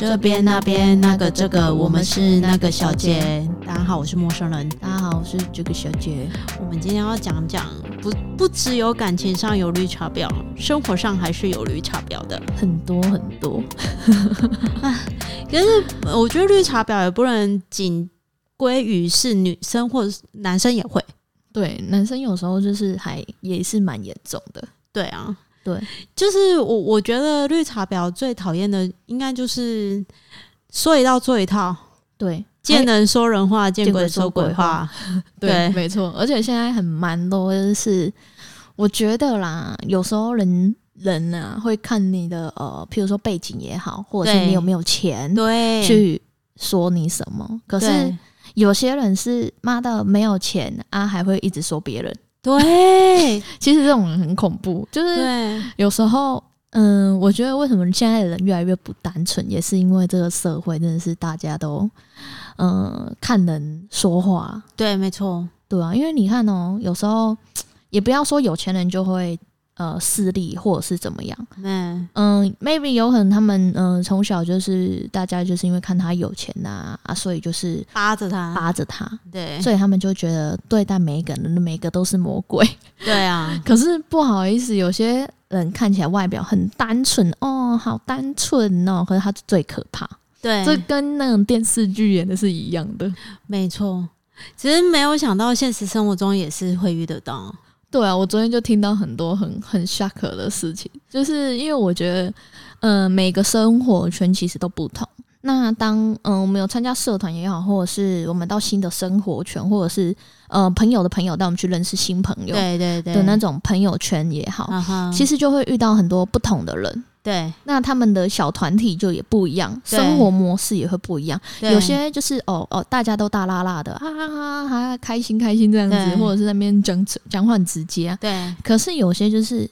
这边那边那个这个，我们是那个小姐。大家好，我是陌生人。大家好，我是这个小姐。我们今天要讲讲，不不只有感情上有绿茶婊，生活上还是有绿茶婊的，很多很多。可是我觉得绿茶婊也不能仅归于是女生，或者是男生也会。对，男生有时候就是还也是蛮严重的。对啊。对，就是我，我觉得绿茶婊最讨厌的，应该就是说一套做一套。对，见人说人话，见鬼说鬼话。对，没错。而且现在很蛮多，是我觉得啦，有时候人人啊会看你的呃，譬如说背景也好，或者是你有没有钱，对，去说你什么。可是有些人是妈的没有钱啊，还会一直说别人。对，其实这种人很恐怖，就是有时候，嗯，我觉得为什么现在的人越来越不单纯，也是因为这个社会真的是大家都，嗯，看人说话。对，没错，对啊，因为你看哦，有时候也不要说有钱人就会。呃，势力或者是怎么样？嗯嗯，maybe 有可能他们嗯从小就是大家就是因为看他有钱呐啊，所以就是扒着他，扒着他，对，所以他们就觉得对待每一个人，每个都是魔鬼。对啊，可是不好意思，有些人看起来外表很单纯哦，好单纯哦，可是他最可怕。对，这跟那种电视剧演的是一样的。没错，其实没有想到现实生活中也是会遇得到。对啊，我昨天就听到很多很很 shock 的事情，就是因为我觉得，嗯，每个生活圈其实都不同。那当嗯我们有参加社团也好，或者是我们到新的生活圈，或者是呃朋友的朋友带我们去认识新朋友，对对对的那种朋友圈也好，其实就会遇到很多不同的人。对，那他们的小团体就也不一样，生活模式也会不一样。有些就是哦哦，大家都大拉拉的，哈哈哈，哈开心开心这样子，或者是那边讲讲话很直接。对，可是有些就是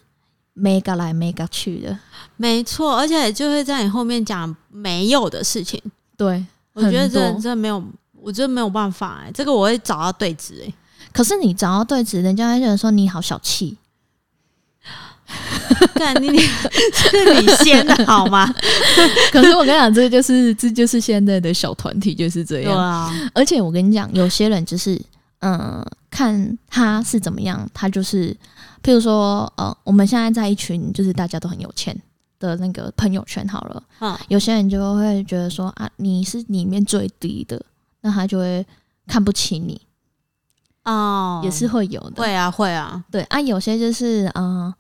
没个来没个去的，没错，而且就会在你后面讲没有的事情。对，我觉得这这没有，我觉得没有办法哎，这个我会找到对子哎。可是你找到对子，人家会觉得说你好小气。看你是你先的好吗？可是我跟你讲，这就是这就是现在的小团体就是这样。啊，而且我跟你讲，有些人就是嗯，看他是怎么样，他就是，譬如说呃，我们现在在一群就是大家都很有钱的那个朋友圈好了，嗯，有些人就会觉得说啊，你是里面最低的，那他就会看不起你哦，也是会有的，会啊，会啊，对啊，有些就是嗯。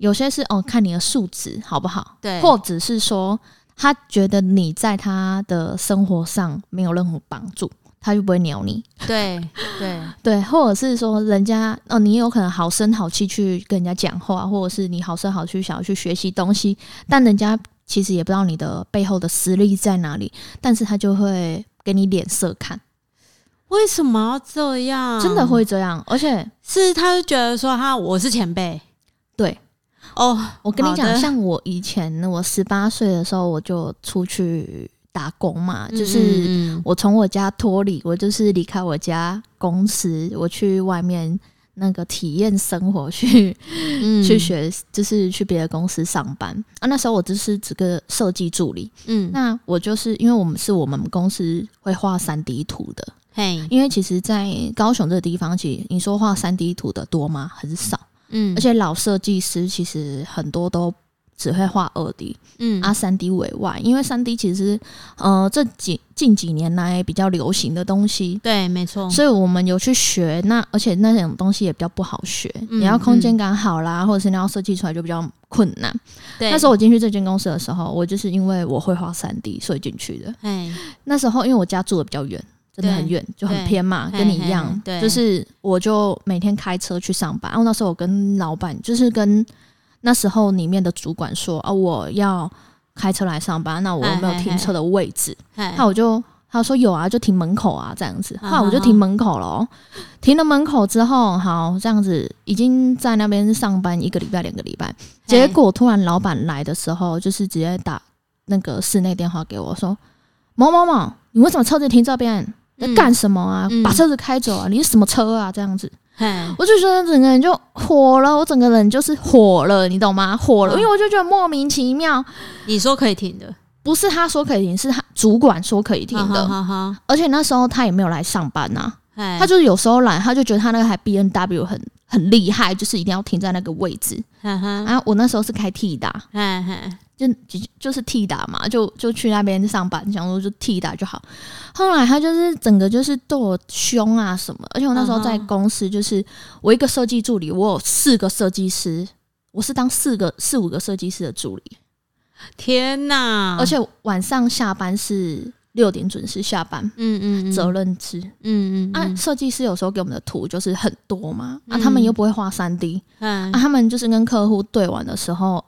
有些是哦，看你的素质好不好，对，或者是说他觉得你在他的生活上没有任何帮助，他就不会鸟你。对对 对，或者是说人家哦，你有可能好声好气去跟人家讲话，或者是你好声好气想要去学习东西，但人家其实也不知道你的背后的实力在哪里，但是他就会给你脸色看。为什么要这样？真的会这样，而且是他就觉得说他我是前辈，对。哦，我跟你讲，像我以前，我十八岁的时候，我就出去打工嘛，就是我从我家脱离，我就是离开我家公司，我去外面那个体验生活，去去学，就是去别的公司上班。啊。那时候我就是这个设计助理，嗯，那我就是因为我们是我们公司会画三 D 图的，嘿，因为其实，在高雄这个地方，其实你说画三 D 图的多吗？很少。嗯，而且老设计师其实很多都只会画二 D，嗯，啊三 D 为外，因为三 D 其实呃这几近几年来比较流行的东西，对，没错，所以我们有去学，那而且那种东西也比较不好学，你要空间感好啦，或者是你要设计出来就比较困难。对，那时候我进去这间公司的时候，我就是因为我会画三 D，所以进去的。哎，那时候因为我家住的比较远。真的很远，就很偏嘛，跟你一样。对，就是我就每天开车去上班。然后那时候我跟老板，就是跟那时候里面的主管说啊，我要开车来上班，那我有没有停车的位置？那我就他说有啊，就停门口啊，这样子。后来我就停门口了。停了门口之后，好这样子，已经在那边上班一个礼拜、两个礼拜。结果突然老板来的时候，就是直接打那个室内电话给我说：“某某某，你为什么车子停这边？”在干什么啊？把车子开走啊！你是什么车啊？这样子，我就觉得整个人就火了，我整个人就是火了，你懂吗？火了，因为我就觉得莫名其妙。你说可以停的，不不是他说可以停，是他主管说可以停的。而且那时候他也没有来上班呐，他就是有时候来，他就觉得他那个台 B N W 很很厉害，就是一定要停在那个位置。然后，我那时候是开 T 打，就就就是替打嘛，就就去那边上班，想说就替打就好。后来他就是整个就是对我凶啊什么，而且我那时候在公司，就是我一个设计助理，我有四个设计师，我是当四个四五个设计师的助理。天哪！而且晚上下班是六点准时下班，嗯嗯，责任制，嗯嗯。啊，设计师有时候给我们的图就是很多嘛，啊，他们又不会画三 D，嗯，啊，他们就是跟客户对完的时候，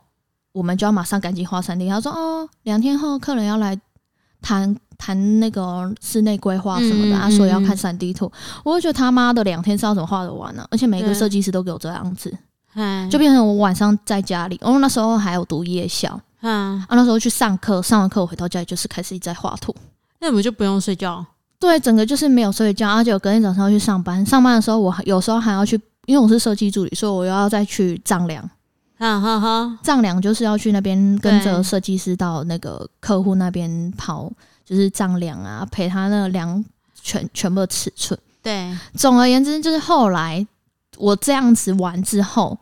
我们就要马上赶紧画三 D。他说哦，两天后客人要来谈谈那个室内规划什么的，啊，所以要看三 D 图。我就觉得他妈的两天是要怎么画得完呢？而且每个设计师都给我这样子，就变成我晚上在家里，哦，那时候还有读夜校。嗯，啊，那时候去上课，上完课我回到家里就是开始一直在画图。那我们就不用睡觉？对，整个就是没有睡觉，而且我隔天早上要去上班。上班的时候，我有时候还要去，因为我是设计助理，所以我又要再去丈量。哈哈哈，丈量就是要去那边跟着设计师到那个客户那边跑，就是丈量啊，陪他那量全全部的尺寸。对，总而言之，就是后来我这样子完之后。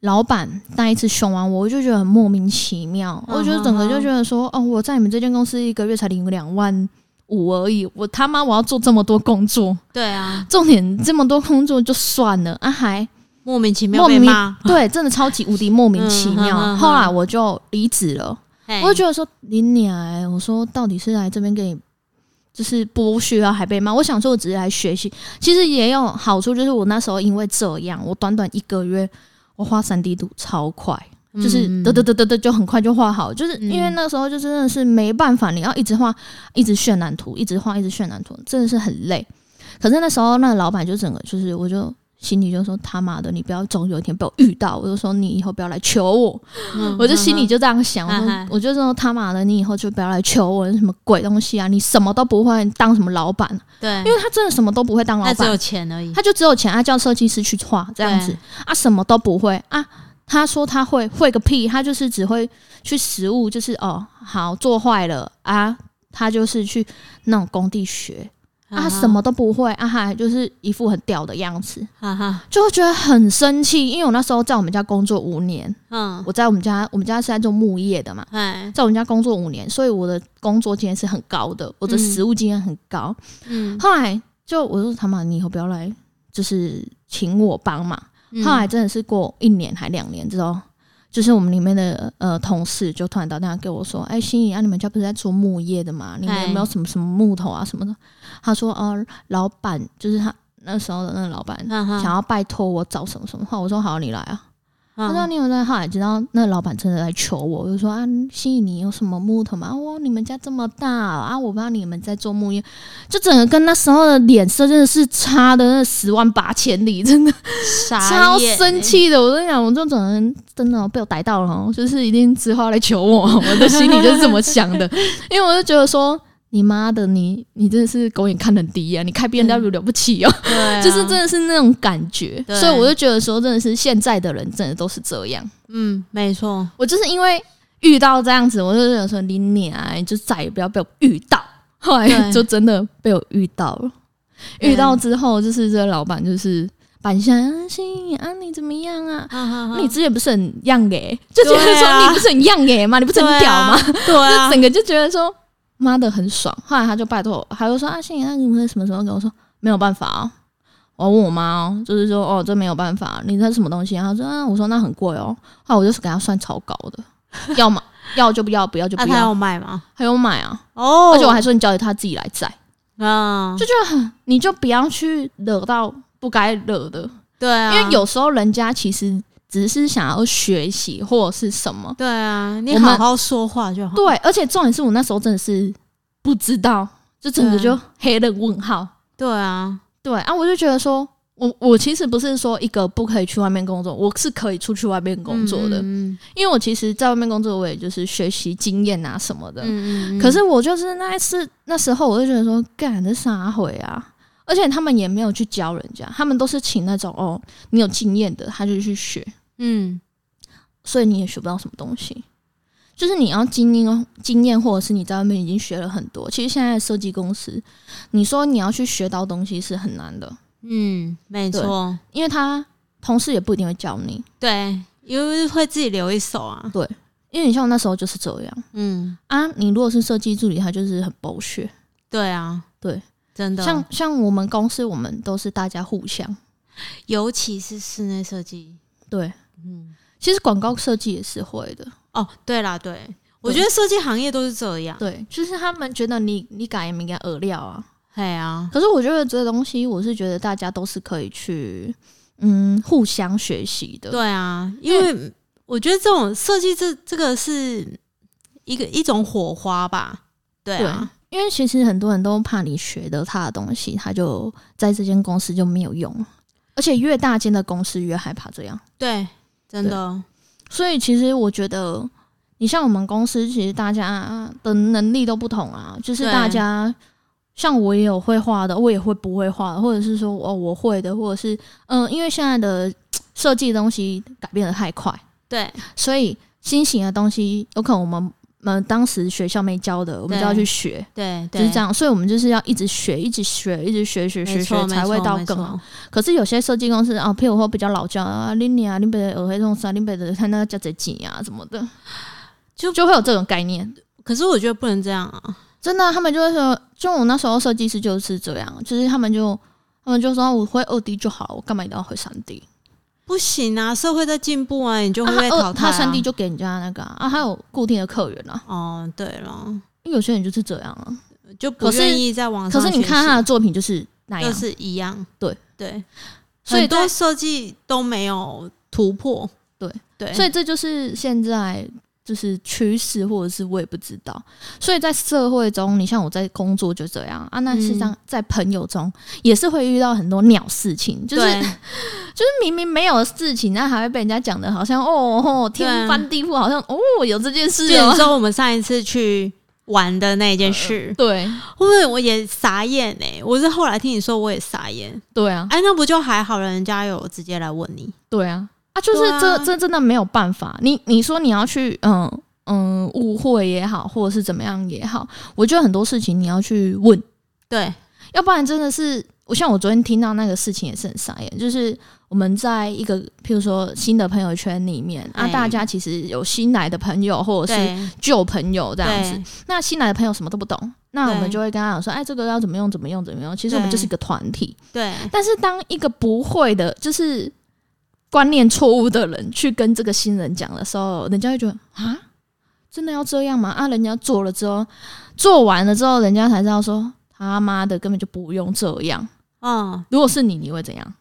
老板那一次凶完我，我就觉得很莫名其妙。我觉得整个就觉得说，哦，我在你们这间公司一个月才领两万五而已，我他妈我要做这么多工作。对啊，重点这么多工作就算了啊，还莫名其妙被骂。对，真的超级无敌莫名其妙。后来我就离职了，我就觉得说，你娘，我说到底是来这边给你就是剥削啊，还被骂。我想说，我只是来学习，其实也有好处，就是我那时候因为这样，我短短一个月。我画三 D 图超快，就是得得得得得就很快就画好，就是因为那时候就真的是没办法，你要一直画，一直渲染图，一直画，一直渲染图，真的是很累。可是那时候那个老板就整个就是，我就。心里就说他妈的，你不要总有一天被我遇到。我就说你以后不要来求我，我就心里就这样想。我就说他妈的，你以后就不要来求我，什么鬼东西啊？你什么都不会，当什么老板？对，因为他真的什么都不会当老板，他只有钱而已。他就只有钱，他叫设计师去画这样子啊，什么都不会啊。他说他会会个屁，他就是只会去实物，就是哦好做坏了啊，他就是去那种工地学。啊，什么都不会啊，还就是一副很屌的样子，哈哈，就会觉得很生气。因为我那时候在我们家工作五年，嗯，我在我们家，我们家是在做木业的嘛，在我们家工作五年，所以我的工作经验是很高的，我的实务经验很高。嗯，后来就我说他妈，你以后不要来，就是请我帮忙。后来真的是过一年还两年之后。就是我们里面的呃同事就突然打电话给我说：“哎，心怡啊，你们家不是在做木业的吗？你们有没有什么什么木头啊什么的？”他说：“哦，老板就是他那时候的那个老板想要拜托我找什么什么话。”我说：“好，你来啊。”他说：“你有在后来知道那老板真的来求我，我就说啊，心怡，你有什么木头吗？哇，你们家这么大啊，我不知道你们在做木业，就整个跟那时候的脸色真的是差的那十万八千里，真的超生气的。我跟你讲，我这种人真的被我逮到了，就是一定之后来求我，我的心里就是这么想的，因为我就觉得说。”你妈的，你你真的是狗眼看人低啊！你开 B N W 了不起哦，就是真的是那种感觉，所以我就觉得说，真的是现在的人真的都是这样。嗯，没错，我就是因为遇到这样子，我就想说，你你就再也不要被我遇到。后来就真的被我遇到了，遇到之后就是这个老板就是板相心啊，你怎么样啊？你之前不是很样给，就觉得说你不是很样给吗？你不是很屌吗？对啊，整个就觉得说。妈的很爽，后来他就拜托，他就说啊，心怡，那你们什么时候跟我说没有办法啊？我问我妈哦，就是说哦，这没有办法，你这什么东西？他说啊，我说那很贵哦。后来我就是给他算超高的，要么要就不要，不要就不要。他要买吗？还有买啊。哦，而且我还说你交给他自己来载啊，就觉得很，你就不要去惹到不该惹的。对啊，因为有时候人家其实。只是想要学习或者是什么？对啊，你好好说话就好。对，而且重点是我那时候真的是不知道，就整个就黑了问号。对啊，对啊，我就觉得说，我我其实不是说一个不可以去外面工作，我是可以出去外面工作的。嗯，因为我其实在外面工作，我也就是学习经验啊什么的。嗯嗯。可是我就是那一次那时候，我就觉得说，干这啥回啊？而且他们也没有去教人家，他们都是请那种哦，你有经验的，他就去学。嗯，所以你也学不到什么东西，就是你要经验经验，或者是你在外面已经学了很多。其实现在设计公司，你说你要去学到东西是很难的。嗯，没错，因为他同事也不一定会教你。对，因为会自己留一手啊。对，因为你像我那时候就是这样。嗯啊，你如果是设计助理，他就是很剥削。对啊，对，真的。像像我们公司，我们都是大家互相，尤其是室内设计。对，嗯，其实广告设计也是会的。哦，对啦，对，我觉得设计行业都是这样，对，就是他们觉得你你改也没改饵料啊，对啊。可是我觉得这个东西，我是觉得大家都是可以去嗯互相学习的，对啊，因为我觉得这种设计这这个是一个一种火花吧，对啊，因为其实很多人都怕你学的他的东西，他就在这间公司就没有用，而且越大间的公司越害怕这样，对，真的。所以其实我觉得，你像我们公司，其实大家的能力都不同啊。就是大家，像我也有会画的，我也会不会画，或者是说哦我会的，或者是嗯，因为现在的设计东西改变的太快，对，所以新型的东西有可能我们。们当时学校没教的，我们就要去学，对，就是这样。所以，我们就是要一直学，一直学，一直学，学学学，才会到更好。可是有些设计公司啊，譬如说比较老教啊，林你啊，林北的耳黑这种啥，林北的看那个叫贼紧啊什么的，就就会有这种概念。可是我觉得不能这样啊！真的，他们就会说，就我那时候设计师就是这样，就是他们就他们就说我会二 D 就好，我干嘛一定要会三 D？不行啊，社会在进步啊，你就会被淘汰。他三 D 就给人家那个啊，还有固定的客源啊。哦，对了，因为有些人就是这样啊，就不愿意在网上。可是你看他的作品就是那样，是一样。对对，所以多设计都没有突破。对对，所以这就是现在。就是趋势，或者是我也不知道，所以在社会中，你像我在工作就这样啊。那实际上在朋友中也是会遇到很多鸟事情，就是 就是明明没有事情，那还会被人家讲的好像哦天翻地覆，好像哦有这件事。就 说我们上一次去玩的那件事，对，或者我也傻眼哎，我是后来听你说我也傻眼，对啊，哎那不就还好了，人家有直接来问你，对啊。啊，就是这这真的没有办法。你你说你要去嗯嗯误会也好，或者是怎么样也好，我觉得很多事情你要去问，对，要不然真的是我像我昨天听到那个事情也是很傻眼，就是我们在一个譬如说新的朋友圈里面啊，大家其实有新来的朋友或者是旧朋友这样子，那新来的朋友什么都不懂，那我们就会跟他讲说，哎，这个要怎么用，怎么用，怎么用。其实我们就是一个团体，对。但是当一个不会的，就是。观念错误的人去跟这个新人讲的时候，人家会觉得啊，真的要这样吗？啊，人家做了之后，做完了之后，人家才知道说他妈的根本就不用这样。嗯，如果是你，你会怎样？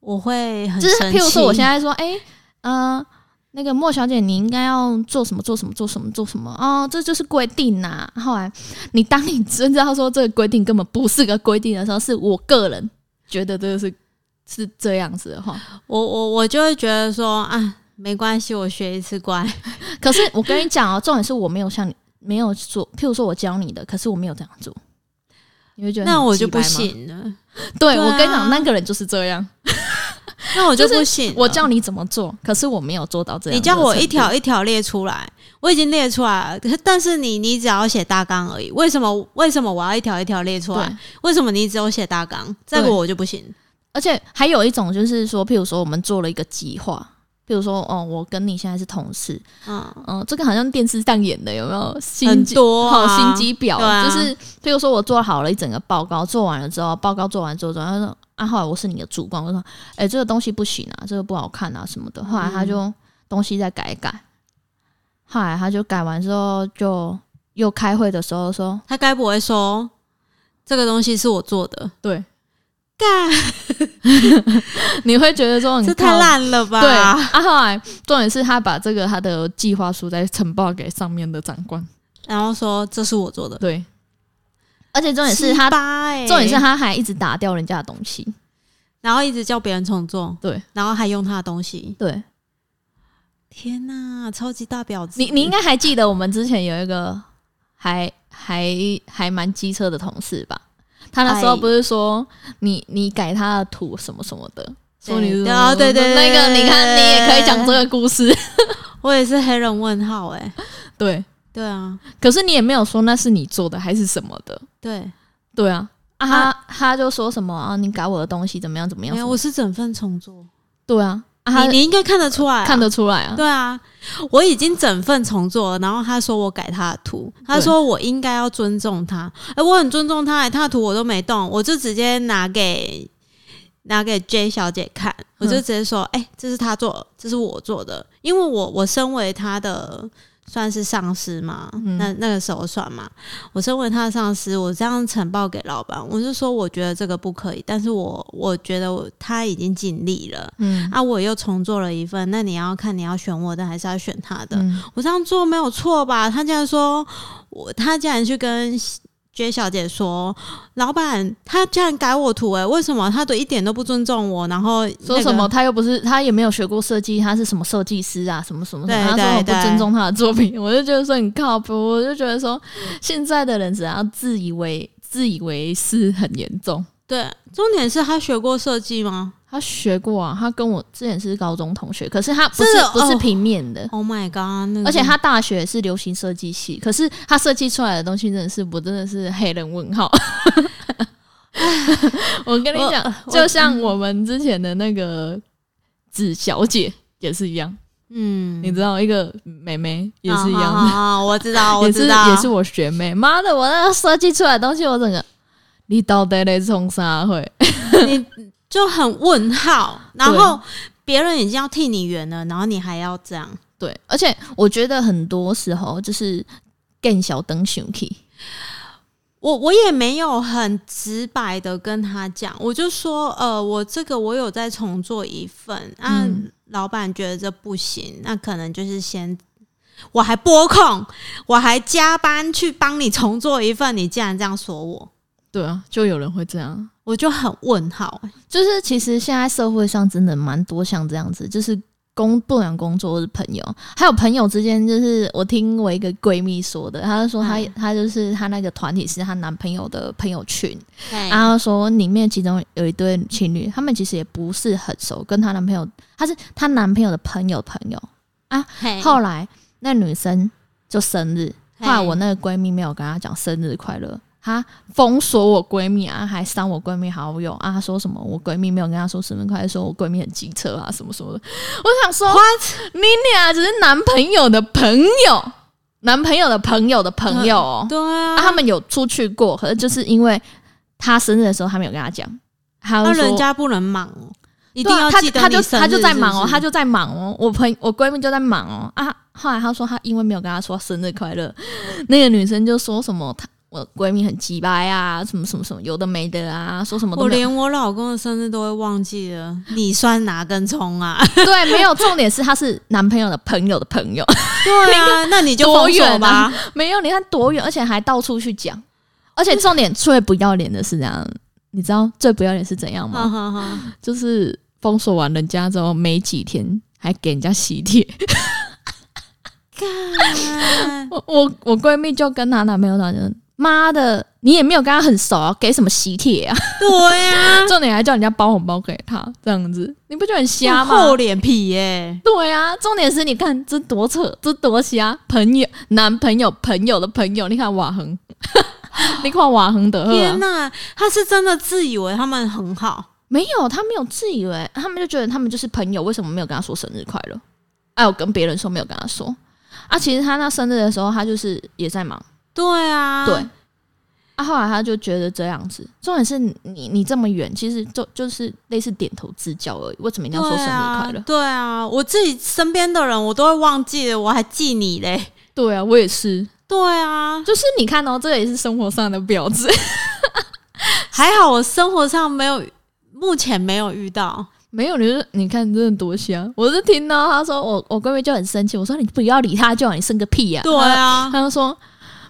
我会很就是譬如说，我现在说，哎，呃，那个莫小姐，你应该要做什么？做什么？做什么？做什么？哦，这就是规定呐。后来你当你真知道说这个规定根本不是个规定的时候，是我个人觉得这个是。是这样子的话，我我我就会觉得说啊，没关系，我学一次乖。可是我跟你讲哦，重点是我没有像你没有做，譬如说我教你的，可是我没有这样做，你会觉得那我就不行了。对我跟你讲，那个人就是这样，那我就不行。我教你怎么做，可是我没有做到这样。你叫我一条一条列出来，我已经列出来了，但是你你只要写大纲而已。为什么为什么我要一条一条列出来？为什么你只有写大纲？这个我就不行。而且还有一种就是说，譬如说我们做了一个计划，譬如说哦，我跟你现在是同事，嗯。嗯，这个好像电视上演的，有没有？很多好心机婊，啊。就是譬如说我做好了一整个报告，做完了之后，报告做完之后，他说啊，后来我是你的主管，我说哎，这个东西不行啊，这个不好看啊什么的，后来他就东西再改一改，后来他就改完之后，就又开会的时候说，他该不会说这个东西是我做的？对。你会觉得说这太烂了吧？对啊，后来重点是他把这个他的计划书再呈报给上面的长官，然后说这是我做的。对，而且重点是他，重点是他还一直打掉人家的东西，然后一直叫别人重做。对，然后还用他的东西。对，天哪，超级大婊子！你你应该还记得我们之前有一个还还还蛮机车的同事吧？他那时候不是说你你改他的图什么什么的，说你啊对对那个你看你也可以讲这个故事，我也是黑人问号哎，对对啊，可是你也没有说那是你做的还是什么的。对对啊，啊他他就说什么啊，你改我的东西怎么样怎么样？没有，我是整份重做。对啊。你你应该看得出来，看得出来啊！对啊，我已经整份重做了，然后他说我改他的图，他说我应该要尊重他，哎，我很尊重他，他的图我都没动，我就直接拿给拿给 J 小姐看，我就直接说，哎，这是他做，这是我做的，因为我我身为他的。算是上司嘛？那那个时候算嘛？我身为他的上司，我这样呈报给老板，我是说我觉得这个不可以，但是我我觉得他已经尽力了，嗯，啊，我又重做了一份，那你要看你要选我的还是要选他的？我这样做没有错吧？他竟然说我，他竟然去跟。J 小姐说：“老板，他竟然改我图，哎，为什么？他都一点都不尊重我。然后说什么？他又不是，他也没有学过设计，他是什么设计师啊？什么什么什么？他说我不尊重他的作品，我就觉得说很靠谱。我就觉得说，现在的人只要自以为自以为是很严重。对，重点是他学过设计吗？”他学过啊，他跟我之前是高中同学，可是他不是不是平面的。Oh my god！而且他大学是流行设计系，可是他设计出来的东西真的是，我真的是黑人问号。我跟你讲，就像我们之前的那个子小姐也是一样，嗯，你知道一个妹妹也是一样的，我知道，我知道，也是我学妹。妈的，我那个设计出来的东西，我整个你到底在冲啥会？你。就很问号，然后别人已经要替你圆了，然后你还要这样，对，而且我觉得很多时候就是更小灯熊气，我我也没有很直白的跟他讲，我就说，呃，我这个我有在重做一份，啊，老板觉得这不行，那可能就是先，我还拨空，我还加班去帮你重做一份，你竟然这样说我，对啊，就有人会这样。我就很问号，就是其实现在社会上真的蛮多像这样子，就是工不管工作或是朋友，还有朋友之间，就是我听我一个闺蜜说的，她就说她她就是她那个团体是她男朋友的朋友群，然后说里面其中有一对情侣，他们其实也不是很熟，跟她男朋友，她是她男朋友的朋友朋友。啊，后来那女生就生日，后来我那个闺蜜没有跟她讲生日快乐。她封锁我闺蜜啊，还删我闺蜜好友啊，说什么我闺蜜没有跟她说生日快乐，说我闺蜜很机车啊，什么什么的。我想说你俩只是男朋友的朋友，男朋友的朋友的朋友，对啊，他们有出去过，可是就是因为他生日的时候，他没有跟他讲，那人家不能忙哦，一定要记得他就他就在忙哦，他就在忙哦，我朋我闺蜜就在忙哦啊。后来他说他因为没有跟他说生日快乐，那个女生就说什么他。我闺蜜很鸡巴呀，什么什么什么，有的没的啊，说什么？我连我老公的生日都会忘记了，你算哪根葱啊？对，没有重点是他是男朋友的朋友的朋友。对啊，那你就多远吧？没有，你看多远，而且还到处去讲，而且重点最不要脸的是这样，你知道最不要脸是怎样吗？就是封锁完人家之后没几天，还给人家喜帖。我我我闺蜜就跟她男朋友两人。妈的，你也没有跟他很熟啊，给什么喜帖啊？对呀，重点还叫人家包红包给他，这样子你不觉得很瞎吗？厚脸皮耶！对啊，重点是你看这多扯，这多瞎！朋友、男朋友、朋友的朋友，你看瓦恒，你看瓦恒的，天哪，他是真的自以为他们很好？没有，他没有自以为，他们就觉得他们就是朋友，为什么没有跟他说生日快乐？哎，我跟别人说没有跟他说啊，其实他那生日的时候，他就是也在忙。对啊，对，啊，后来他就觉得这样子，重点是你你这么远，其实就就是类似点头之交而已。为什么一定要说生日快乐？对啊，我自己身边的人我都会忘记了，我还记你嘞。对啊，我也是。对啊，就是你看哦，这也是生活上的标志。还好我生活上没有，目前没有遇到。没有，你是你看真的多香。我是听到他说我我闺蜜就很生气，我说你不要理他，就好，你生个屁呀。对啊，他就说。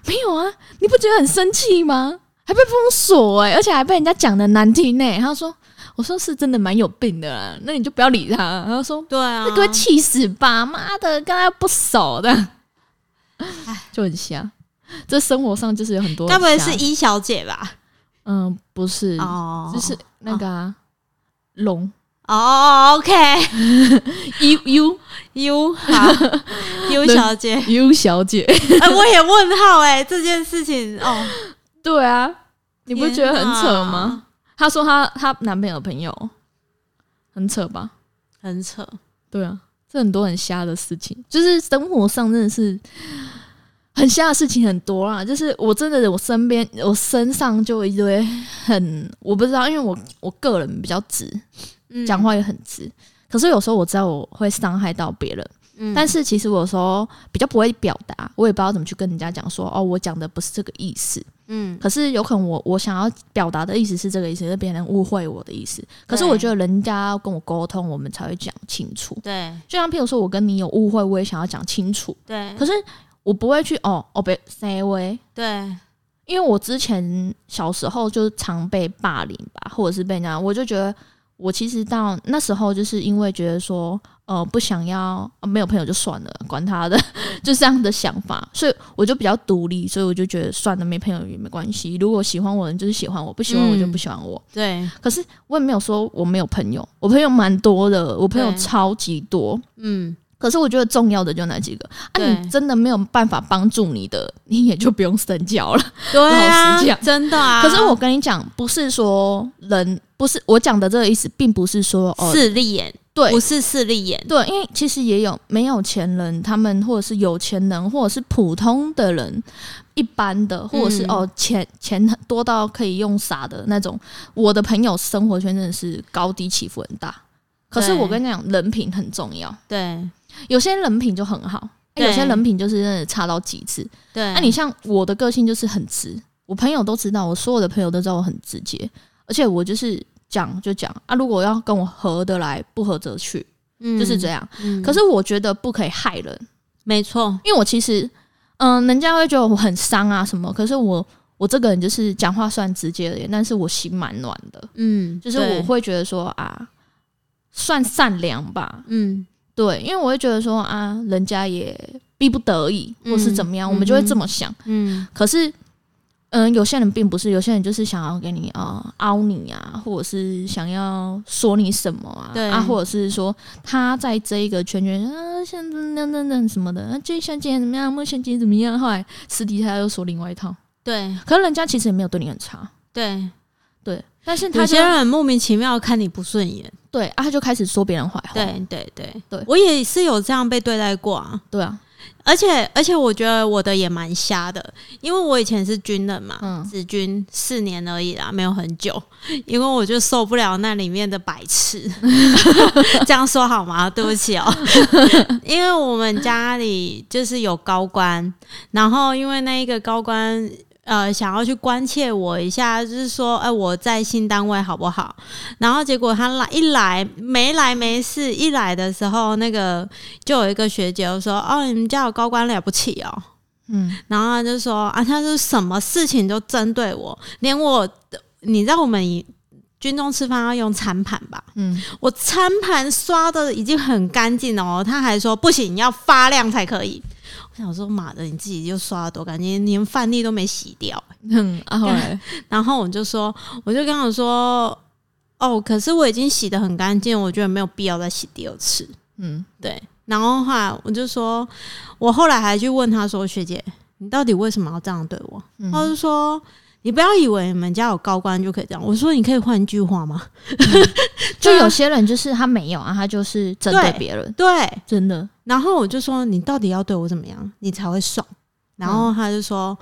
没有啊，你不觉得很生气吗？还被封锁哎，而且还被人家讲的难听呢。他说：“我说是真的蛮有病的啦，那你就不要理他。”他说：“对啊，那个气死吧？妈的，跟他不熟的，哎，就很瞎。这生活上就是有很多，该不会是一小姐吧？嗯，不是，哦，就是那个龙哦，OK，U U U 好，U 小姐，U 小姐，哎，我也问号哎，这件事情哦，对啊，你不觉得很扯吗？她说她她男朋友朋友，很扯吧？很扯，对啊，这很多很瞎的事情，就是生活上真的是。很瞎的事情很多啊，就是我真的我身边我身上就一堆很我不知道，因为我我个人比较直，讲话也很直，可是有时候我知道我会伤害到别人，但是其实我有时候比较不会表达，我也不知道怎么去跟人家讲说哦，我讲的不是这个意思，嗯，可是有可能我我想要表达的意思是这个意思，是别人误会我的意思，可是我觉得人家要跟我沟通，我们才会讲清楚，对，就像譬如说我跟你有误会，我也想要讲清楚，对，可是。我不会去哦哦被 say 威，对，因为我之前小时候就常被霸凌吧，或者是被那样，我就觉得我其实到那时候就是因为觉得说，呃，不想要没有朋友就算了，管他的，就这样的想法，所以我就比较独立，所以我就觉得算了，没朋友也没关系。如果喜欢我的人就是喜欢我，不喜欢我就不喜欢我。对，可是我也没有说我没有朋友，我朋友蛮多的，我朋友超级多，嗯。可是我觉得重要的就那几个啊，你真的没有办法帮助你的，你也就不用深交了。对啊，真的啊。可是我跟你讲，不是说人不是我讲的这个意思，并不是说势利眼，对，不是势利眼，对，因为其实也有没有钱人，他们或者是有钱人，或者是普通的人，一般的，或者是哦钱钱多到可以用傻的那种。我的朋友生活圈真的是高低起伏很大。可是我跟你讲，人品很重要。对。有些人品就很好，有些人品就是真的差到极致。对，那你像我的个性就是很直，我朋友都知道，我所有的朋友都知道我很直接，而且我就是讲就讲啊，如果要跟我合得来，不合则去，就是这样。可是我觉得不可以害人，没错，因为我其实，嗯，人家会觉得我很伤啊什么，可是我我这个人就是讲话算直接的，但是我心蛮暖的，嗯，就是我会觉得说啊，算善良吧，嗯。对，因为我会觉得说啊，人家也逼不得已，或是怎么样，我们就会这么想。嗯，可是，嗯，有些人并不是，有些人就是想要给你啊凹你啊，或者是想要说你什么啊，啊，或者是说他在这一个圈圈啊，像那那那什么的，啊，最像今天怎么样，目前今天怎么样，后来私底下又说另外一套。对，可是人家其实也没有对你很差。对，对，但是有些人莫名其妙看你不顺眼。对啊，他就开始说别人坏话。对对对对，我也是有这样被对待过啊。对啊，而且而且我觉得我的也蛮瞎的，因为我以前是军人嘛，嗯只军四年而已啦，没有很久。因为我就受不了那里面的白痴，这样说好吗？对不起哦，因为我们家里就是有高官，然后因为那一个高官。呃，想要去关切我一下，就是说，哎，我在新单位好不好？然后结果他来一来没来没事，一来的时候，那个就有一个学姐就说：“哦，你们家有高官了不起哦。”嗯，然后他就说：“啊，他是什么事情都针对我，连我，你知道我们军中吃饭要用餐盘吧？嗯，我餐盘刷的已经很干净了哦，他还说不行，要发亮才可以。”我想说，妈的，你自己就刷的多干净，连饭粒都没洗掉。嗯，啊后，然后我就说，我就跟我说，哦，可是我已经洗的很干净，我觉得没有必要再洗第二次。嗯，对。然后话，我就说，我后来还去问他说，学姐，你到底为什么要这样对我？他就说。你不要以为你们家有高官就可以这样。我说你可以换句话吗？就有些人就是他没有啊，他就是针对别人。对，真的。然后我就说你到底要对我怎么样，你才会爽？然后他就说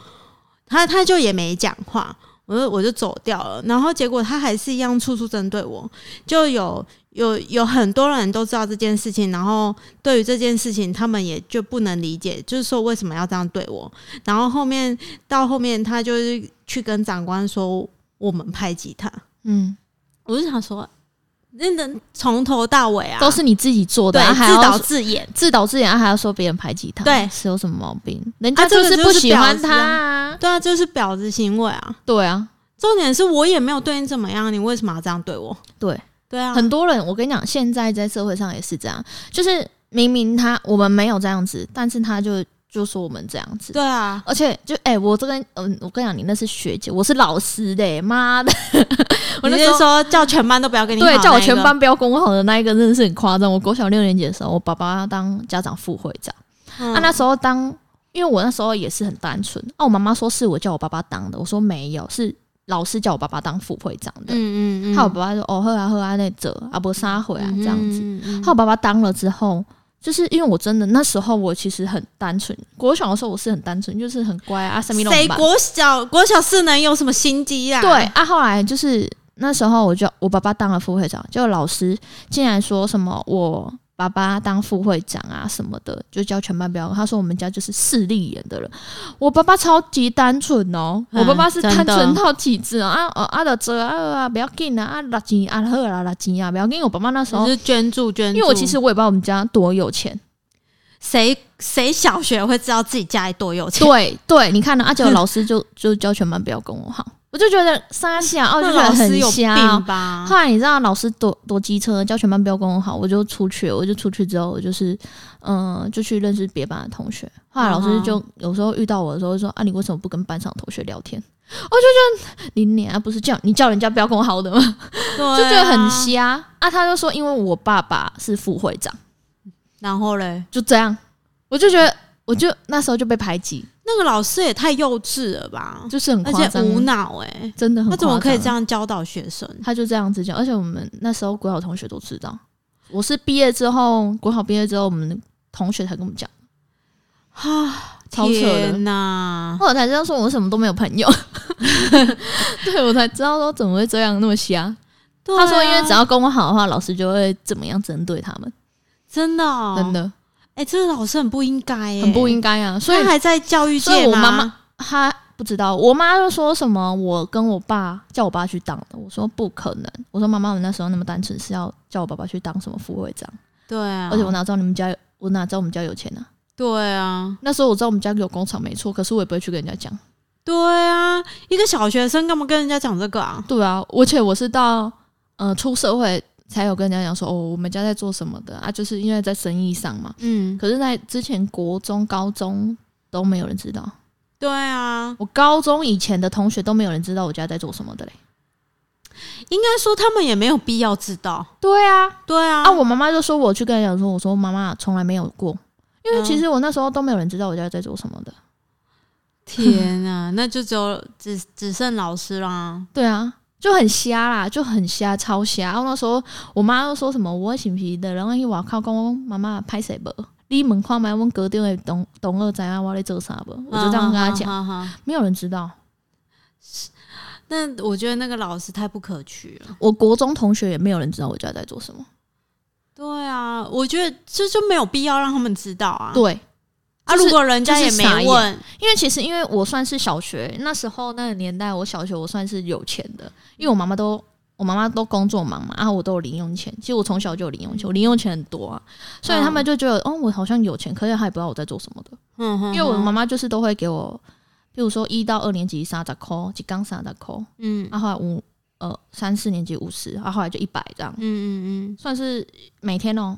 他他就也没讲话，我就我就走掉了。然后结果他还是一样处处针对我，就有。有有很多人都知道这件事情，然后对于这件事情，他们也就不能理解，就是说为什么要这样对我。然后后面到后面，他就是去跟长官说我们排挤他。嗯，我就想说，真的从头到尾啊，都是你自己做的，自导自演，自导自演，还要说别人排挤他，对，是有什么毛病？人家就是不喜欢他，啊对啊，就是婊子行为啊，对啊。重点是我也没有对你怎么样，你为什么要这样对我？对。对啊，很多人，我跟你讲，现在在社会上也是这样，就是明明他我们没有这样子，但是他就就说我们这样子。对啊，而且就哎，我这个嗯，我跟你讲，你那是学姐，我是老师的，妈的！我那是说叫全班都不要跟你对，叫我全班不要跟我好的那一个，真的是很夸张。我国小六年级的时候，我爸爸要当家长副会长，啊，那时候当，因为我那时候也是很单纯，啊，我妈妈说是我叫我爸爸当的，我说没有，是。老师叫我爸爸当副会长的，嗯嗯嗯，还有爸爸说哦，喝啊喝啊那走啊不撒回啊这样子。还有爸爸当了之后，就是因为我真的那时候我其实很单纯，国小的时候我是很单纯，就是很乖啊。谁国小国小是能有什么心机啊？对啊，后来就是那时候我就我爸爸当了副会长，就老师竟然说什么我。爸爸当副会长啊什么的，就叫全班不要。他说我们家就是势利眼的人。我爸爸超级单纯哦，我爸爸是单纯到极致啊啊啊的这啊啊不要紧啊啊垃圾啊喝啊垃圾啊不要紧。我爸爸那时候是捐助捐助，因为我其实我也不知道我们家多有钱。谁谁小学会知道自己家里多有钱？对对，你看呢？阿九 老师就就教全班不要跟我好。我就觉得三下，哦，就觉得很瞎。后来你知道老师多多机车，教全班不要跟我好，我就出去，我就出去之后，我就是嗯，就去认识别班的同学。后来老师就有时候遇到我的时候，说啊，你为什么不跟班上同学聊天？我就觉得你你啊，不是叫你叫人家不要跟我好的吗？就觉得很瞎啊。他就说，因为我爸爸是副会长，然后嘞，就这样，我就觉得，我就那时候就被排挤。那个老师也太幼稚了吧，就是很而且、无脑哎，真的很。他怎么可以这样教导学生？他就这样子讲，而且我们那时候国考同学都知道，我是毕业之后国考毕业之后，我们同学才跟我们讲，啊，天哪！后来才知道说我什么都没有朋友，对我才知道说怎么会这样那么瞎。他说因为只要跟我好的话，老师就会怎么样针对他们，真的，真的。哎，这个老师很不应该，很不应该啊！所以还在教育界我妈妈她不知道，我妈就说什么，我跟我爸叫我爸去当的。我说不可能，我说妈妈，我那时候那么单纯，是要叫我爸爸去当什么副会长？对啊，而且我哪知道你们家，我哪知道我们家有钱呢？对啊，那时候我知道我们家有工厂没错，可是我也不会去跟人家讲。对啊，一个小学生干嘛跟人家讲这个啊？对啊，而且我是到呃出社会。才有跟人家讲说哦，我们家在做什么的啊？就是因为在生意上嘛。嗯。可是，在之前国中、高中都没有人知道。对啊，我高中以前的同学都没有人知道我家在做什么的嘞。应该说他们也没有必要知道。对啊，对啊。啊，我妈妈就说我去跟人讲说，我说妈妈从来没有过，因为其实我那时候都没有人知道我家在做什么的。天啊，那就只有只只剩老师啦。对啊。就很瞎啦，就很瞎，超瞎。然后那时候我妈又说什么，我心皮的，然后去外口讲我妈妈拍谁不？你门看麦，我隔壁的同同学知啊，我在做啥不？我就这样跟他讲，没有人知道。那我觉得那个老师太不可取了。我国中同学也没有人知道我家在做什么。对啊，我觉得这就没有必要让他们知道啊。对。啊！如果人家也没问，因为其实因为我算是小学那时候那个年代，我小学我算是有钱的，因为我妈妈都我妈妈都工作忙嘛，然后我都有零用钱。其实我从小就有零用钱，我零用钱很多啊，所以他们就觉得哦，我好像有钱，可是他也不知道我在做什么的。嗯哼，因为我的妈妈就是都会给我，比如说一到二年级三十块，几刚三十块，嗯，啊后来五呃三四年级五十，然后后来就一百这样，嗯嗯嗯，算是每天哦。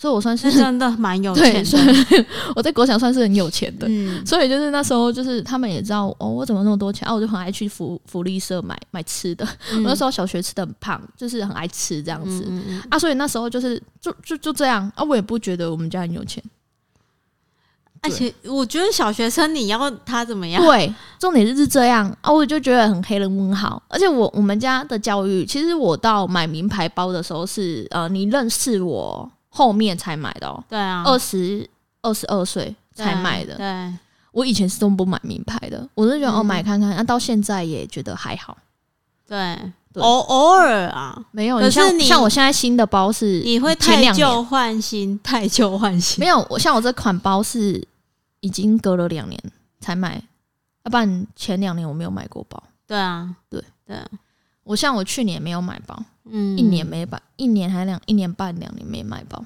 所以，我算是真的蛮有钱的。我在国小算是很有钱的，所以就是那时候，就是他们也知道哦，我怎么那么多钱啊？我就很爱去福福利社买买吃的。我那时候小学吃的很胖，就是很爱吃这样子啊。所以那时候就是就就就这样啊。我也不觉得我们家很有钱，而且我觉得小学生你要他怎么样？对，重点就是这样啊。我就觉得很黑人问号。而且我我们家的教育，其实我到买名牌包的时候是呃，你认识我。后面才买的哦，对啊，二十二十二岁才买的。对，我以前是都不买名牌的，我是觉得哦买看看，那到现在也觉得还好。对，偶偶尔啊，没有。可是你像我现在新的包是，你会太旧换新，太旧换新。没有，我像我这款包是已经隔了两年才买，要不然前两年我没有买过包。对啊，对对，我像我去年没有买包。嗯，一年没买，一年还两，一年半两年没买包，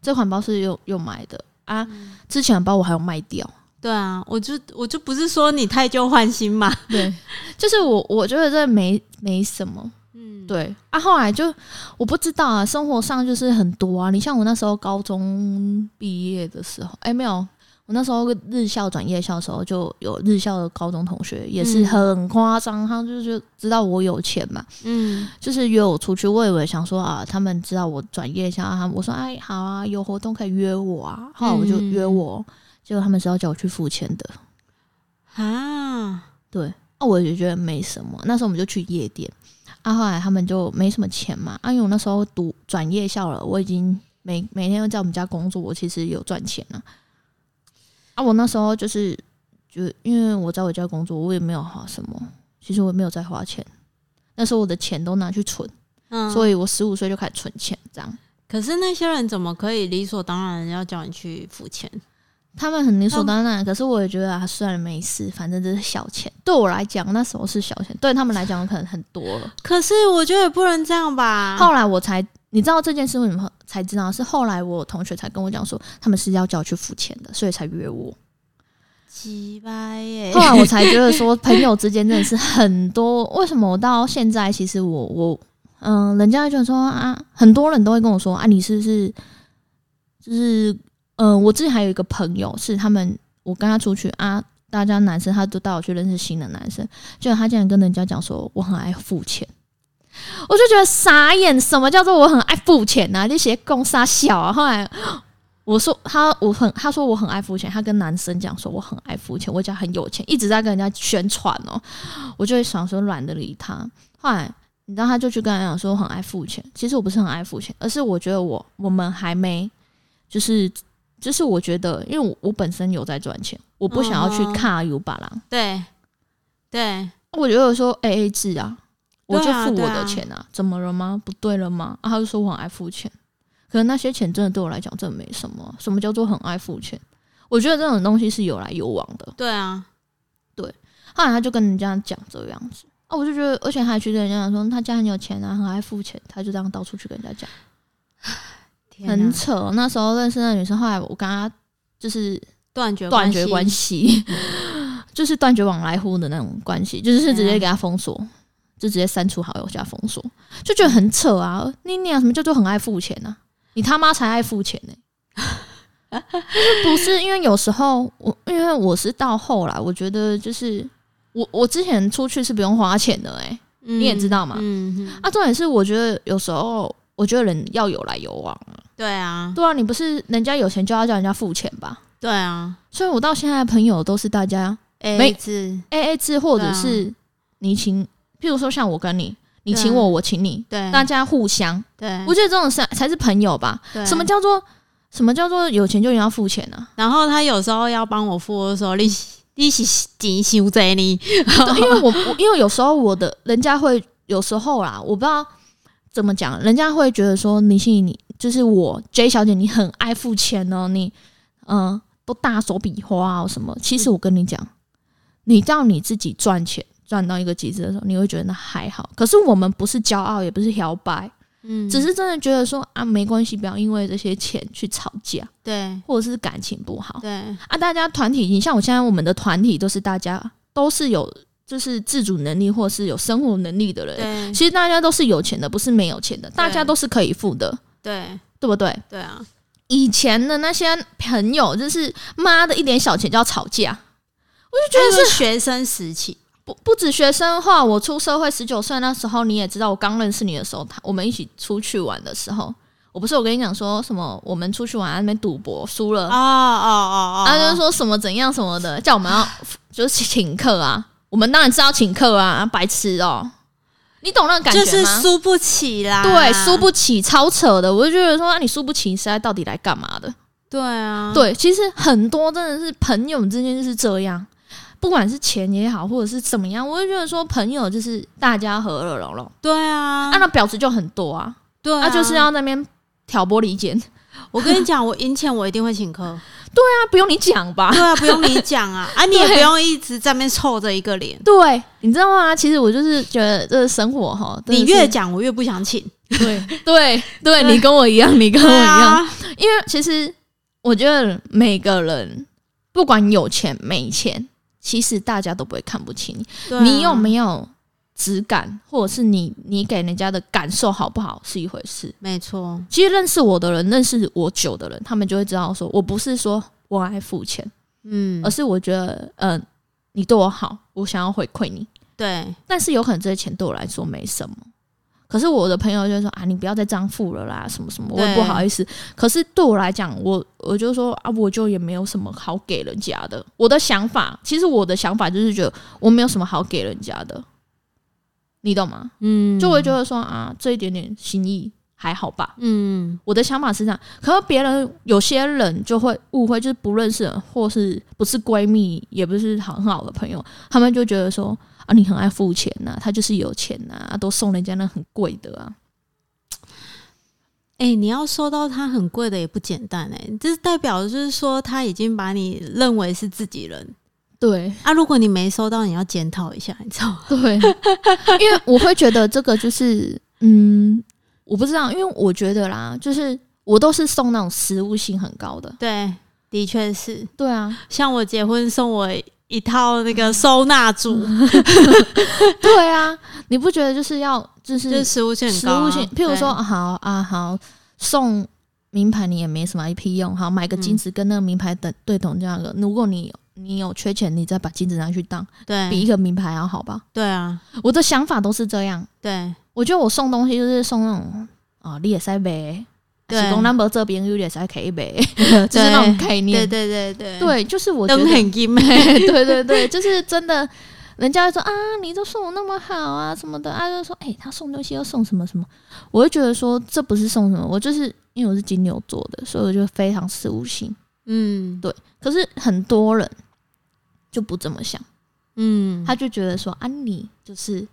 这款包是又又买的啊。之前的包我还有卖掉。对啊，我就我就不是说你太旧换新嘛。对，就是我我觉得这没没什么。嗯，对啊。后来就我不知道啊，生活上就是很多啊。你像我那时候高中毕业的时候，哎，没有，我那时候日校转夜校的时候，就有日校的高中同学也是很夸张，他就是知道我有钱嘛，嗯，就是约我出去。我以为想说啊，他们知道我转夜校，他我说哎好啊，有活动可以约我啊，后来我就约我，结果他们是要叫我去付钱的啊，对，那我就觉得没什么。那时候我们就去夜店，啊，后来他们就没什么钱嘛，啊，因为我那时候读转夜校了，我已经每每天都在我们家工作，我其实有赚钱了。啊，我那时候就是，就因为我在我家工作，我也没有花什么，其实我也没有在花钱，那时候我的钱都拿去存，嗯，所以我十五岁就开始存钱，这样。可是那些人怎么可以理所当然要叫你去付钱？他们很理所当然，可是我也觉得啊，算了，没事，反正这是小钱，对我来讲那时候是小钱，对他们来讲可能很多了。可是我觉得也不能这样吧。后来我才。你知道这件事为什么才知道？是后来我同学才跟我讲说，他们是要叫我去付钱的，所以才约我。奇葩耶！后来我才觉得说，朋友之间真的是很多。为什么我到现在，其实我我嗯，人家就说啊，很多人都会跟我说啊，你是不是就是嗯，我之前还有一个朋友是他们，我跟他出去啊，大家男生他都带我去认识新的男生，结果他竟然跟人家讲说，我很爱付钱。我就觉得傻眼，什么叫做我很爱付钱呢？那些公傻小啊！后来我说他我很他说我很爱付钱，他跟男生讲说我很爱付钱，我家很有钱，一直在跟人家宣传哦。我就会想说懒得理他。后来你知道他就去跟人讲说我很爱付钱，其实我不是很爱付钱，而是我觉得我我们还没就是就是我觉得，因为我我本身有在赚钱，我不想要去卡有巴郎。对对，我觉得说 A A 制啊。我就付我的钱啊，怎么了吗？不对了吗？啊，他就说我很爱付钱，可能那些钱真的对我来讲真的没什么。什么叫做很爱付钱？我觉得这种东西是有来有往的。对啊，对。后来他就跟人家讲这样子啊，我就觉得，而且还去跟人家讲说他家很有钱啊，很爱付钱，他就这样到处去跟人家讲，很扯。那时候认识那女生，后来我跟她就是断绝断绝关系，就是断绝往来户的那种关系，就是直接给她封锁。就直接删除好友加封锁，就觉得很扯啊！你你啊，什么叫做很爱付钱呢？你他妈才爱付钱呢！不是因为有时候我，因为我是到后来，我觉得就是我我之前出去是不用花钱的，哎，你也知道嘛。嗯啊，重点是我觉得有时候，我觉得人要有来有往啊。对啊，对啊，你不是人家有钱就要叫人家付钱吧？对啊，所以我到现在朋友都是大家 A A 制，A A 制，或者是你请。譬如说，像我跟你，你请我，我请你，对，大家互相，对，我觉得这种是才是朋友吧。什么叫做什么叫做有钱就要付钱呢？然后他有时候要帮我付的时候，利息利息几收在你，因为我因为有时候我的人家会有时候啦，我不知道怎么讲，人家会觉得说你信你就是我 J 小姐，你很爱付钱哦，你嗯都大手笔花啊什么。其实我跟你讲，你到你自己赚钱。赚到一个极致的时候，你会觉得那还好。可是我们不是骄傲，也不是摇摆，嗯，只是真的觉得说啊，没关系，不要因为这些钱去吵架，对，或者是感情不好，对啊。大家团体，你像我现在我们的团体都是大家都是有就是自主能力或是有生活能力的人，其实大家都是有钱的，不是没有钱的，大家都是可以付的，对，对不对？对啊。以前的那些朋友，就是妈的一点小钱就要吵架，我就觉得是学生时期。不不止学生话，我出社会十九岁那时候，你也知道，我刚认识你的时候，他我们一起出去玩的时候，我不是我跟你讲说什么，我们出去玩那边赌博输了啊啊啊啊，他就说什么怎样什么的，叫我们要 就是请客啊，我们当然是要请客啊，白痴哦，你懂那个感觉吗？就是输不起啦，对，输不起，超扯的，我就觉得说，你输不起，你是来到底来干嘛的？对啊，对，其实很多真的是朋友之间就是这样。不管是钱也好，或者是怎么样，我就觉得说朋友就是大家和乐融融。对啊，那婊子就很多啊。对，啊，就是要那边挑拨离间。我跟你讲，我赢钱我一定会请客。对啊，不用你讲吧？对啊，不用你讲啊。啊，你也不用一直在那边臭着一个脸。对，你知道吗？其实我就是觉得这生活哈，你越讲我越不想请。对对对，你跟我一样，你跟我一样。因为其实我觉得每个人不管有钱没钱。其实大家都不会看不起你，你有没有质感，或者是你你给人家的感受好不好是一回事。没错，其实认识我的人，认识我久的人，他们就会知道，说我不是说我爱付钱，嗯，而是我觉得，嗯，你对我好，我想要回馈你。对，但是有可能这些钱对我来说没什么。可是我的朋友就说啊，你不要再这样付了啦，什么什么，我也不好意思。可是对我来讲，我我就说啊，我就也没有什么好给人家的。我的想法，其实我的想法就是觉得我没有什么好给人家的，你懂吗？嗯，就会觉得说啊，这一点点心意还好吧。嗯，我的想法是这样。可是别人有些人就会误会，就是不认识或是不是闺蜜，也不是很好的朋友，他们就觉得说。啊，你很爱付钱呐，他就是有钱呐，都送人家那很贵的啊。哎，你要收到他很贵的也不简单哎，这是代表就是说他已经把你认为是自己人。对啊，如果你没收到，你要检讨一下，你知道吗？对，因为我会觉得这个就是，嗯，我不知道，因为我觉得啦，就是我都是送那种实物性很高的。对，的确是。对啊，像我结婚送我。一套那个收纳组，对啊，你不觉得就是要就是实物性实物性？譬如说，好啊好，送名牌你也没什么一批用，好买个金子跟那个名牌等对等价格。如果你你有缺钱，你再把金子拿去当，对，比一个名牌要好吧？对啊，我的想法都是这样。对，我觉得我送东西就是送那种啊，你也塞呗。对，东 number 这边有点塞可以呗，就是那种概念。对对对对，对，就是我觉得很金 对对对，就是真的，人家说啊，你都送我那么好啊什么的，啊就说哎，他送东西要送什么什么，我就觉得说这不是送什么，我就是因为我是金牛座的，所以我就非常事务性。嗯，对。可是很多人就不这么想，嗯，他就觉得说啊，你就是。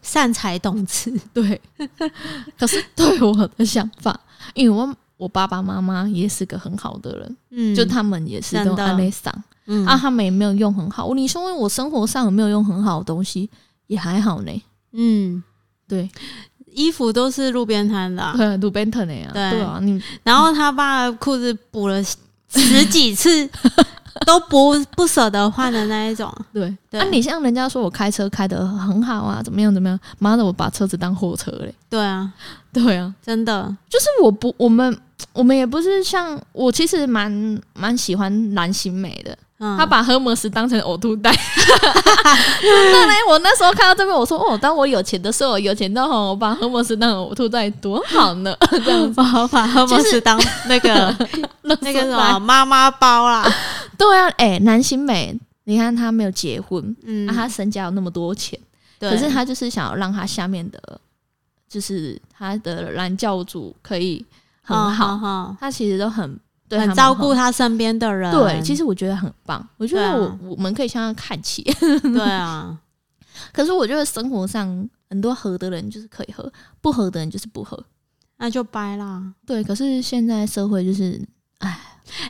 善财动词，对。可是对我的想法，因为我我爸爸妈妈也是个很好的人，嗯，就他们也是都安内桑，嗯啊，他们也没有用很好。你说我生活上有没有用很好的东西，也还好呢。嗯，对，衣服都是路边摊的，路边摊的呀。对啊，你然后他爸裤子补了十几次。都不不舍得换的那一种，对。啊，你像人家说我开车开的很好啊，怎么样怎么样？妈的，我把车子当货车嘞。对啊，对啊，真的就是我不，我们我们也不是像我，其实蛮蛮喜欢蓝心美的。他把赫摩斯当成呕吐袋，那嘞，我那时候看到这边，我说哦，当我有钱的时候，有钱到吼，我把赫摩斯当呕吐袋多好呢，这样子，把赫摩斯当那个那个什么妈妈包啦。对啊，哎，南星美，你看他没有结婚，嗯，他身家有那么多钱，可是他就是想要让他下面的，就是他的男教主可以很好，他其实都很。很照顾他身边的人，对，其实我觉得很棒。我觉得我我们可以向他看齐。对啊，可是我觉得生活上很多合的人就是可以合，不合的人就是不合，那就掰啦。对，可是现在社会就是，哎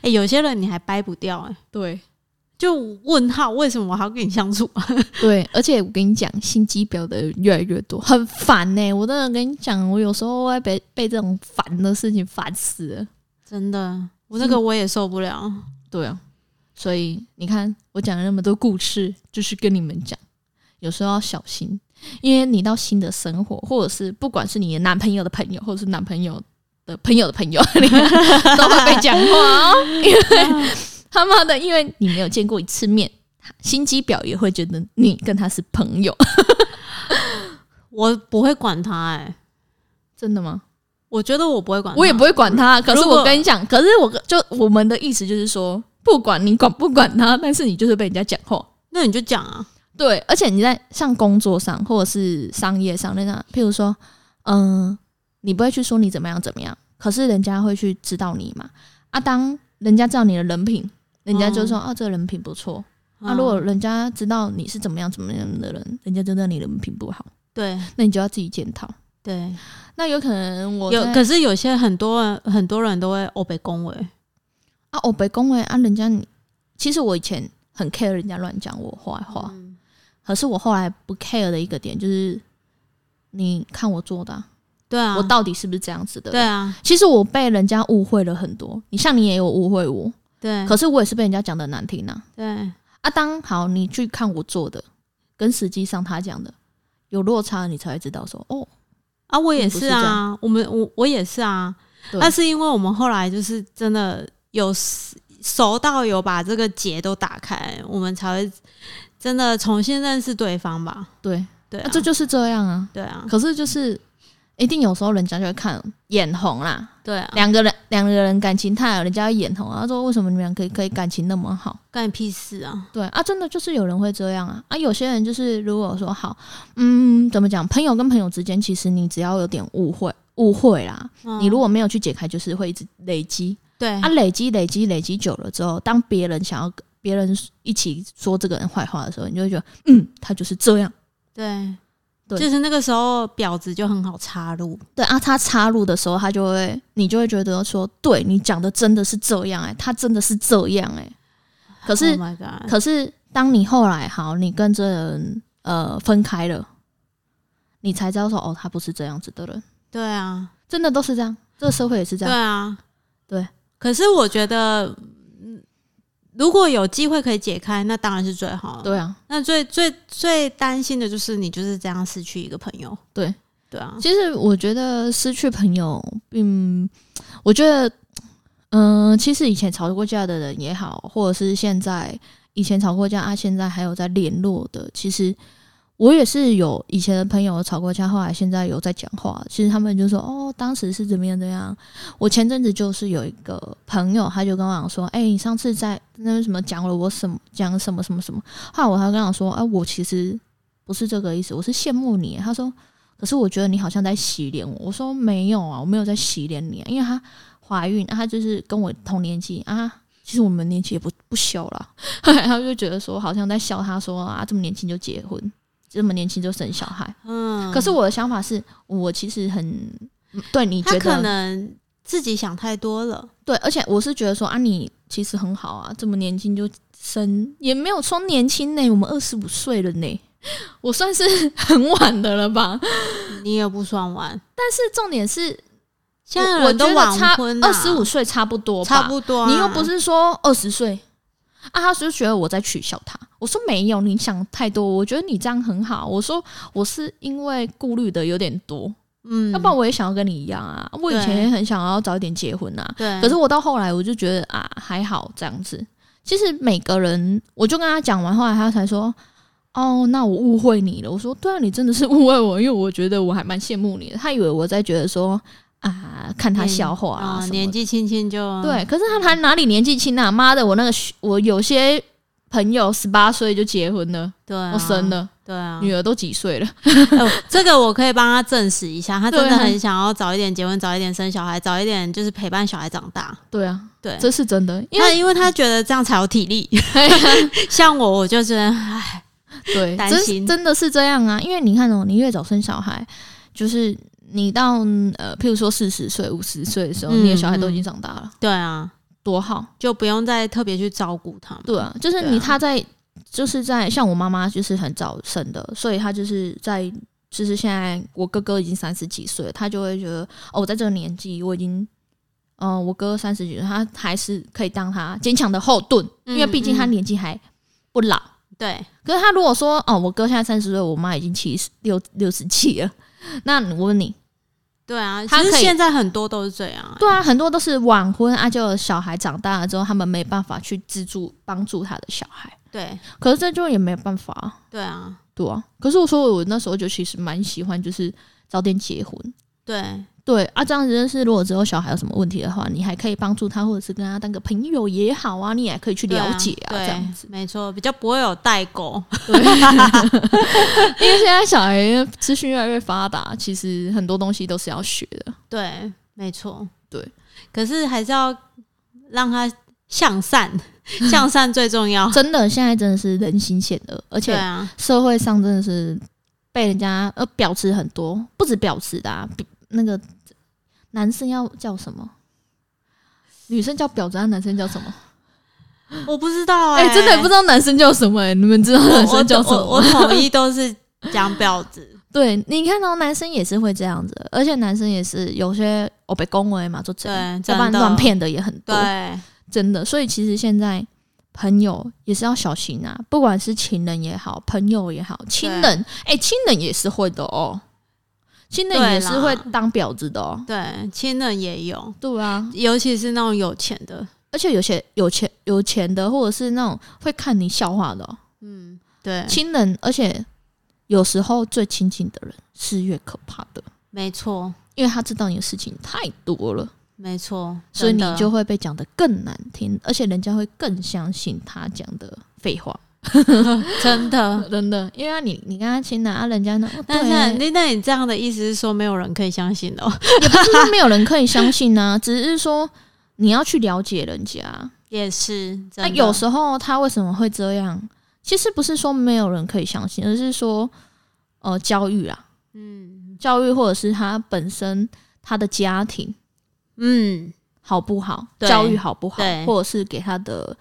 哎，有些人你还掰不掉哎。对，就问号，为什么我还要跟你相处？对，而且我跟你讲，心机婊的越来越多，很烦呢。我真的跟你讲，我有时候会被被这种烦的事情烦死了，真的。我那个我也受不了，对啊，所以你看我讲了那么多故事，就是跟你们讲，有时候要小心，因为你到新的生活，或者是不管是你的男朋友的朋友，或者是男朋友的朋友的朋友，你都会被讲话哦。因为他妈的，因为你没有见过一次面，心机婊也会觉得你跟他是朋友。我不会管他，哎，真的吗？我觉得我不会管，我也不会管他。可是我跟你讲，可是我就我们的意思就是说，不管你管不管他，但是你就是被人家讲话，那你就讲啊。对，而且你在像工作上或者是商业上那样，譬如说，嗯，你不会去说你怎么样怎么样，可是人家会去知道你嘛。啊，当人家知道你的人品，人家就说啊，这个人品不错。那如果人家知道你是怎么样怎么样的人，人家就知道你人品不好。对，那你就要自己检讨。对。那有可能我有，可是有些很多人很多人都会欧北恭维啊，欧北恭维啊，人家你其实我以前很 care 人家乱讲我坏话，可是我后来不 care 的一个点就是，你看我做的，对啊，我到底是不是这样子的？对啊，其实我被人家误会了很多，你像你也有误会我，对，可是我也是被人家讲的难听啊，对啊，当好你去看我做的，跟实际上他讲的有落差，你才会知道说哦。啊，我也是啊，我们我我也是啊，那是因为我们后来就是真的有实熟到有把这个结都打开，我们才会真的重新认识对方吧？对。对，这就是这样啊。对啊，可是就是一定有时候人家就会看眼红啦。对啊，两个人两个人感情太好，人家眼红啊。他说：“为什么你们俩可以可以感情那么好？干你屁事啊！”对啊，真的就是有人会这样啊啊！有些人就是如果说好，嗯，怎么讲？朋友跟朋友之间，其实你只要有点误会，误会啦，你如果没有去解开，就是会一直累积。对啊，累积累积累积久了之后，当别人想要别人一起说这个人坏话的时候，你就会觉得，嗯，他就是这样。对，对，就是那个时候婊子就很好插入。对啊，他插入的时候，他就会，你就会觉得说，对你讲的真的是这样哎，他真的是这样哎。可是，可是当你后来好，你跟这人呃分开了，你才知道说，哦，他不是这样子的人。对啊，真的都是这样，这个社会也是这样。对啊，对。可是我觉得，如果有机会可以解开，那当然是最好。对啊，那最最最担心的就是你就是这样失去一个朋友。对对啊，其实我觉得失去朋友，并我觉得，嗯，其实以前吵过架的人也好，或者是现在以前吵过架啊，现在还有在联络的，其实。我也是有以前的朋友吵过架，后来现在有在讲话。其实他们就说：“哦，当时是怎么样怎样。”我前阵子就是有一个朋友，他就跟我讲说：“哎，你上次在那什么讲了我什么讲什么什么什么。”后来我还跟他说：“哎，我其实不是这个意思，我是羡慕你。”他说：“可是我觉得你好像在洗脸我。”我说：“没有啊，我没有在洗脸你，啊因为他怀孕，他就是跟我同年纪啊。其实我们年纪也不不小了。然后就觉得说好像在笑他说啊，这么年轻就结婚。”这么年轻就生小孩，嗯，可是我的想法是，我其实很对你觉得？可能自己想太多了，对，而且我是觉得说啊，你其实很好啊，这么年轻就生，也没有说年轻呢，我们二十五岁了呢，我算是很晚的了吧？你也不算晚，但是重点是，现在人都晚婚，二十五岁差不多，差不多，你又不是说二十岁。啊，他就觉得我在取笑他。我说没有，你想太多。我觉得你这样很好。我说我是因为顾虑的有点多，嗯，要不然我也想要跟你一样啊。我以前也很想要早一点结婚啊，对。可是我到后来我就觉得啊，还好这样子。其实每个人，我就跟他讲完，后来他才说，哦，那我误会你了。我说对啊，你真的是误会我，因为我觉得我还蛮羡慕你的。他以为我在觉得说。啊，看他笑话啊，年纪轻轻就对，可是他他哪里年纪轻啊？妈的，我那个我有些朋友十八岁就结婚了，对，我生了，对啊，女儿都几岁了？这个我可以帮他证实一下，他真的很想要早一点结婚，早一点生小孩，早一点就是陪伴小孩长大。对啊，对，这是真的，因为因为他觉得这样才有体力。像我，我就是唉，对，担心真的是这样啊，因为你看哦，你越早生小孩，就是。你到呃，譬如说四十岁、五十岁的时候，你的小孩都已经长大了。对啊，多好，就不用再特别去照顾他。对啊，就是你他在，就是在像我妈妈就是很早生的，所以她就是在，就是现在我哥哥已经三十几岁，他就会觉得哦，我在这个年纪我已经，嗯，我哥三十几岁，他还是可以当他坚强的后盾，因为毕竟他年纪还不老。对，可是他如果说哦，我哥现在三十岁，我妈已经七十六六十七了。那我问你，对啊，其实现在很多都是这样，对啊，很多都是晚婚啊，就小孩长大了之后，他们没办法去资助帮助他的小孩，对，可是这就也没有办法，对啊，对啊，可是我说我那时候就其实蛮喜欢，就是早点结婚，对。对啊，这样子是如果之后小孩有什么问题的话，你还可以帮助他，或者是跟他当个朋友也好啊，你也可以去了解啊，这样子没错，比较不会有代沟。因为现在小孩资讯越来越发达，其实很多东西都是要学的。对，没错，对。可是还是要让他向善，向善最重要。真的，现在真的是人心险恶，而且社会上真的是被人家呃表示很多，不止表示的，那个。男生要叫什么？女生叫婊子，男生叫什么？我不知道哎，真的不知道男生叫什么哎，你们知道男生叫什么？我统一都是讲婊子。对，你看到男生也是会这样子，而且男生也是有些我被恭维嘛，就这样，要不然乱骗的也很多。对，真的。所以其实现在朋友也是要小心啊，不管是情人也好，朋友也好，亲人哎，亲人也是会的哦。亲人也是会当婊子的哦，对，亲人也有，对啊，尤其是那种有钱的，而且有些有钱有钱的，或者是那种会看你笑话的，嗯，对，亲人，而且有时候最亲近的人是越可怕的，没错，因为他知道你的事情太多了，没错，所以你就会被讲的更难听，而且人家会更相信他讲的废话。真的，真的，因为你你跟他亲啊，人家呢？但是那那你这样的意思是说，没有人可以相信哦？也不是说没有人可以相信啊，只是说你要去了解人家。也是，那有时候他为什么会这样？其实不是说没有人可以相信，而是说呃，教育啊，嗯，教育或者是他本身他的家庭，嗯，好不好？教育好不好？或者是给他的。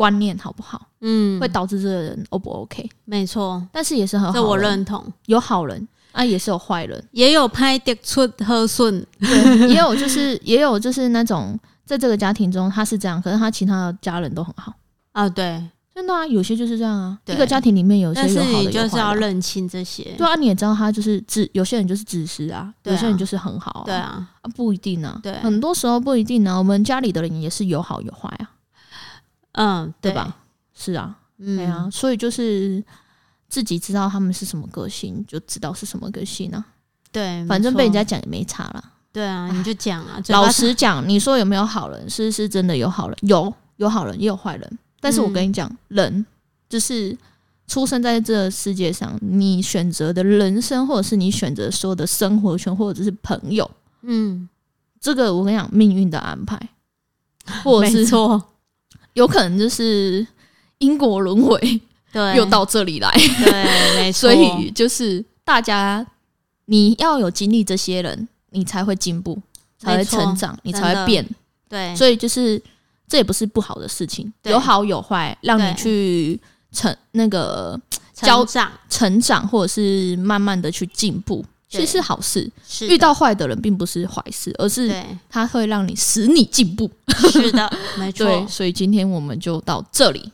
观念好不好？嗯，会导致这个人 O 不 OK？没错，但是也是很好，这我认同。有好人啊，也是有坏人，也有拍的出和顺，也有就是也有就是那种在这个家庭中他是这样，可是他其他的家人都很好啊。对，真的啊，有些就是这样啊。一个家庭里面有些有好的，就是要认清这些。对啊，你也知道他就是自有些人就是自私啊，有些人就是很好。对啊，啊不一定啊。对，很多时候不一定啊。我们家里的人也是有好有坏啊。嗯，对吧？是啊，对啊，所以就是自己知道他们是什么个性，就知道是什么个性啊。对，反正被人家讲也没差了。对啊，你就讲啊。老实讲，你说有没有好人？是是真的有好人，有有好人也有坏人。但是我跟你讲，人就是出生在这世界上，你选择的人生，或者是你选择说的生活圈，或者是朋友，嗯，这个我跟你讲，命运的安排，或者是错。有可能就是因果轮回，对，又到这里来，对，没错。所以就是大家，你要有经历这些人，你才会进步，才会成长，你才会变。对，所以就是这也不是不好的事情，有好有坏，让你去成那个成长、成长，或者是慢慢的去进步。其实是好事，遇到坏的人并不是坏事，而是他会让你使你进步。是的，没错。所以今天我们就到这里。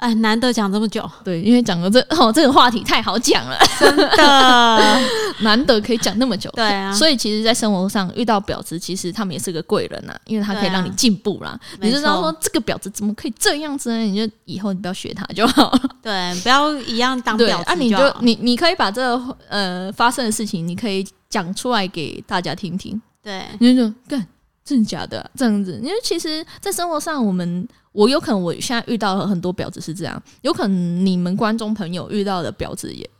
哎，难得讲这么久，对，因为讲了这 哦，这个话题太好讲了，真的 难得可以讲那么久。对啊，所以其实，在生活上遇到婊子，其实他们也是个贵人呐，因为他可以让你进步啦。你就知道说这个婊子怎么可以这样子呢？你就以后你不要学他就好。对，不要一样当婊子。啊，你就你你可以把这呃发生的事情，你可以讲出来给大家听听。对，你就干真的假的这样子？因为其实，在生活上我们。我有可能我现在遇到了很多婊子是这样，有可能你们观众朋友遇到的婊子也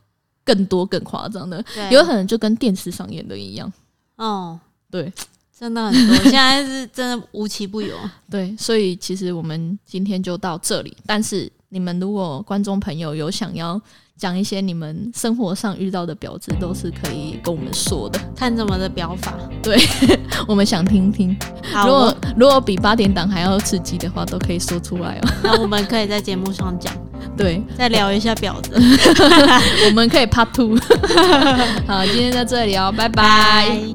更多更夸张的，有可能就跟电视上演的一样。哦，对，真的很多，现在是真的无奇不有。对，所以其实我们今天就到这里，但是你们如果观众朋友有想要。讲一些你们生活上遇到的婊子，都是可以跟我们说的。看怎么的表法，对 我们想听听。如果如果比八点档还要刺激的话，都可以说出来哦。那我们可以在节目上讲，对，再聊一下婊子。我们可以 part two。好，今天在这里哦，拜拜。